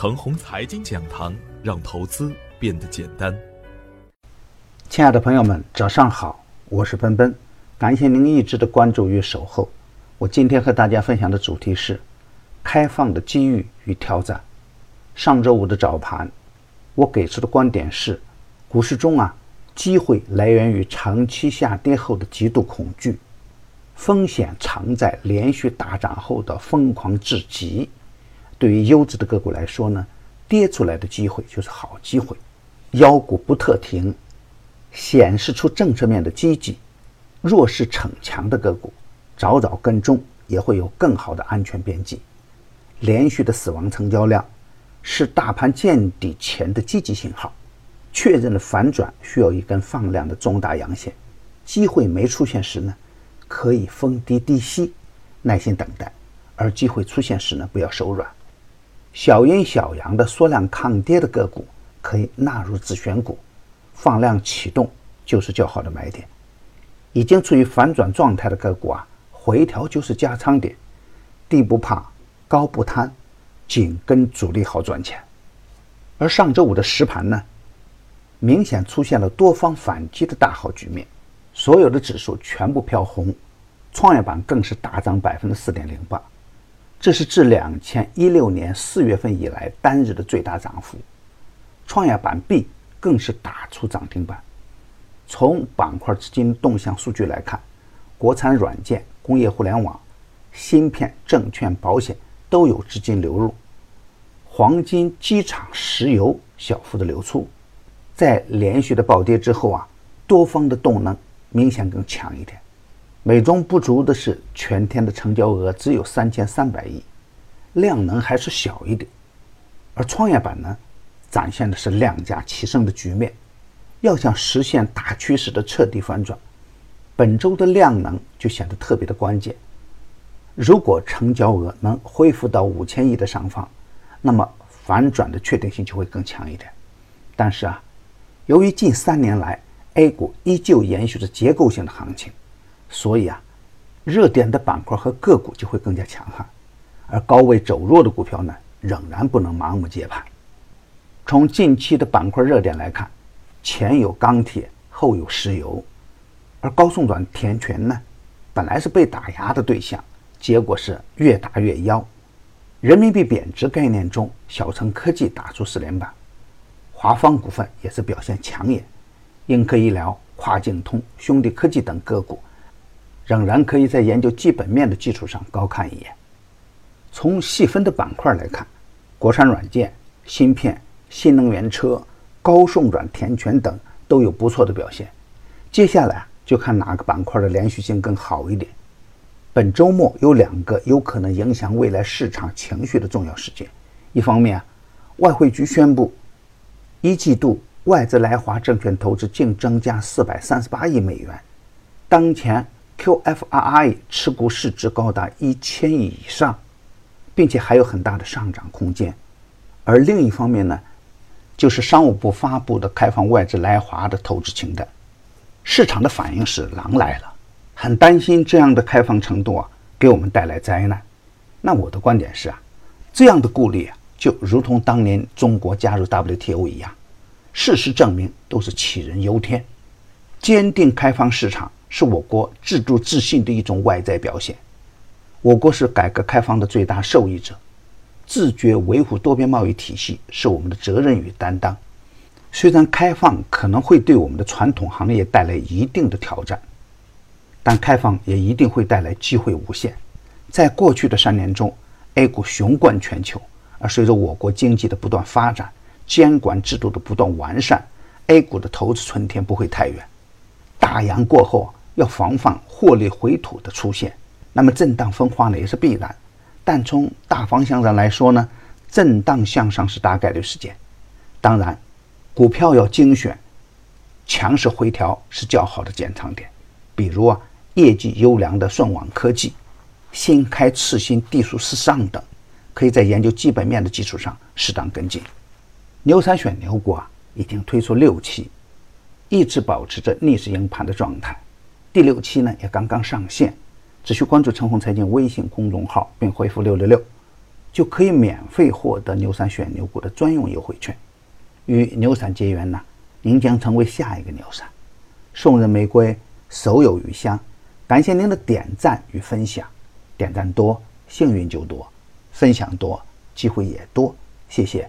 程红财经讲堂，让投资变得简单。亲爱的朋友们，早上好，我是奔奔，感谢您一直的关注与守候。我今天和大家分享的主题是开放的机遇与挑战。上周五的早盘，我给出的观点是，股市中啊，机会来源于长期下跌后的极度恐惧，风险藏在连续大涨后的疯狂至极。对于优质的个股来说呢，跌出来的机会就是好机会，妖股不特停，显示出政策面的积极，弱势逞强的个股，早早跟踪也会有更好的安全边际。连续的死亡成交量是大盘见底前的积极信号，确认了反转需要一根放量的中大阳线，机会没出现时呢，可以逢低低吸，耐心等待；而机会出现时呢，不要手软。小阴小阳的缩量抗跌的个股可以纳入自选股，放量启动就是较好的买点。已经处于反转状态的个股啊，回调就是加仓点，低不怕，高不贪，紧跟主力好赚钱。而上周五的实盘呢，明显出现了多方反击的大好局面，所有的指数全部飘红，创业板更是大涨百分之四点零八。这是自两千一六年四月份以来单日的最大涨幅，创业板 B 更是打出涨停板。从板块资金动向数据来看，国产软件、工业互联网、芯片、证券、保险都有资金流入，黄金、机场、石油小幅的流出。在连续的暴跌之后啊，多方的动能明显更强一点。美中不足的是，全天的成交额只有三千三百亿，量能还是小一点。而创业板呢，展现的是量价齐升的局面。要想实现大趋势的彻底反转，本周的量能就显得特别的关键。如果成交额能恢复到五千亿的上方，那么反转的确定性就会更强一点。但是啊，由于近三年来 A 股依旧延续着结构性的行情。所以啊，热点的板块和个股就会更加强悍，而高位走弱的股票呢，仍然不能盲目接盘。从近期的板块热点来看，前有钢铁，后有石油，而高送转填权呢，本来是被打压的对象，结果是越打越妖。人民币贬值概念中，小城科技打出四连板，华方股份也是表现抢眼，英科医疗、跨境通、兄弟科技等个股。仍然可以在研究基本面的基础上高看一眼。从细分的板块来看，国产软件、芯片、新能源车、高送转填权等都有不错的表现。接下来就看哪个板块的连续性更好一点。本周末有两个有可能影响未来市场情绪的重要事件：一方面，外汇局宣布一季度外资来华证券投资净增加四百三十八亿美元，当前。QFRI 持股市值高达一千亿以上，并且还有很大的上涨空间。而另一方面呢，就是商务部发布的开放外资来华的投资清单，市场的反应是狼来了，很担心这样的开放程度啊给我们带来灾难。那我的观点是啊，这样的顾虑啊就如同当年中国加入 WTO 一样，事实证明都是杞人忧天。坚定开放市场。是我国制度自信的一种外在表现。我国是改革开放的最大受益者，自觉维护多边贸易体系是我们的责任与担当。虽然开放可能会对我们的传统行业带来一定的挑战，但开放也一定会带来机会无限。在过去的三年中，A 股雄冠全球，而随着我国经济的不断发展，监管制度的不断完善，A 股的投资春天不会太远。大阳过后。要防范获利回吐的出现，那么震荡分化呢也是必然。但从大方向上来说呢，震荡向上是大概率事件。当然，股票要精选，强势回调是较好的减仓点。比如啊，业绩优良的顺网科技、新开次新、地数时上等，可以在研究基本面的基础上适当跟进。牛三选牛股啊，已经推出六期，一直保持着逆势赢盘的状态。第六期呢也刚刚上线，只需关注“陈红财经”微信公众号并回复“六六六”，就可以免费获得牛散选牛股的专用优惠券。与牛散结缘呢，您将成为下一个牛散。送人玫瑰，手有余香。感谢您的点赞与分享，点赞多，幸运就多；分享多，机会也多。谢谢。